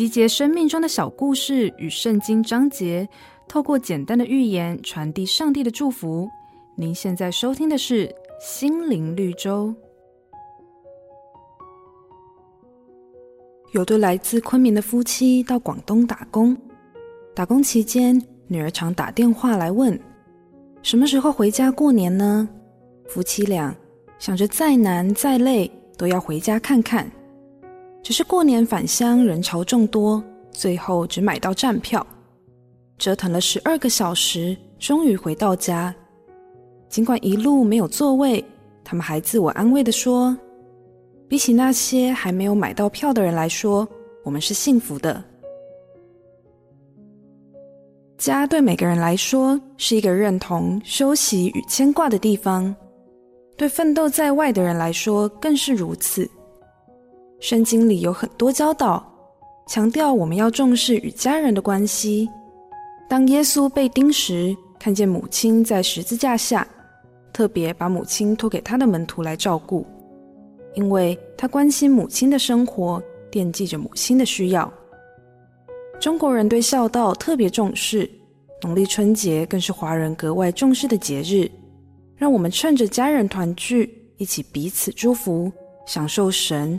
集结生命中的小故事与圣经章节，透过简单的寓言传递上帝的祝福。您现在收听的是《心灵绿洲》。有对来自昆明的夫妻到广东打工，打工期间，女儿常打电话来问：什么时候回家过年呢？夫妻俩想着再难再累都要回家看看。只是过年返乡人潮众多，最后只买到站票，折腾了十二个小时，终于回到家。尽管一路没有座位，他们还自我安慰地说：“比起那些还没有买到票的人来说，我们是幸福的。”家对每个人来说是一个认同、休息与牵挂的地方，对奋斗在外的人来说更是如此。圣经里有很多教导，强调我们要重视与家人的关系。当耶稣被钉时，看见母亲在十字架下，特别把母亲托给他的门徒来照顾，因为他关心母亲的生活，惦记着母亲的需要。中国人对孝道特别重视，农历春节更是华人格外重视的节日。让我们趁着家人团聚，一起彼此祝福，享受神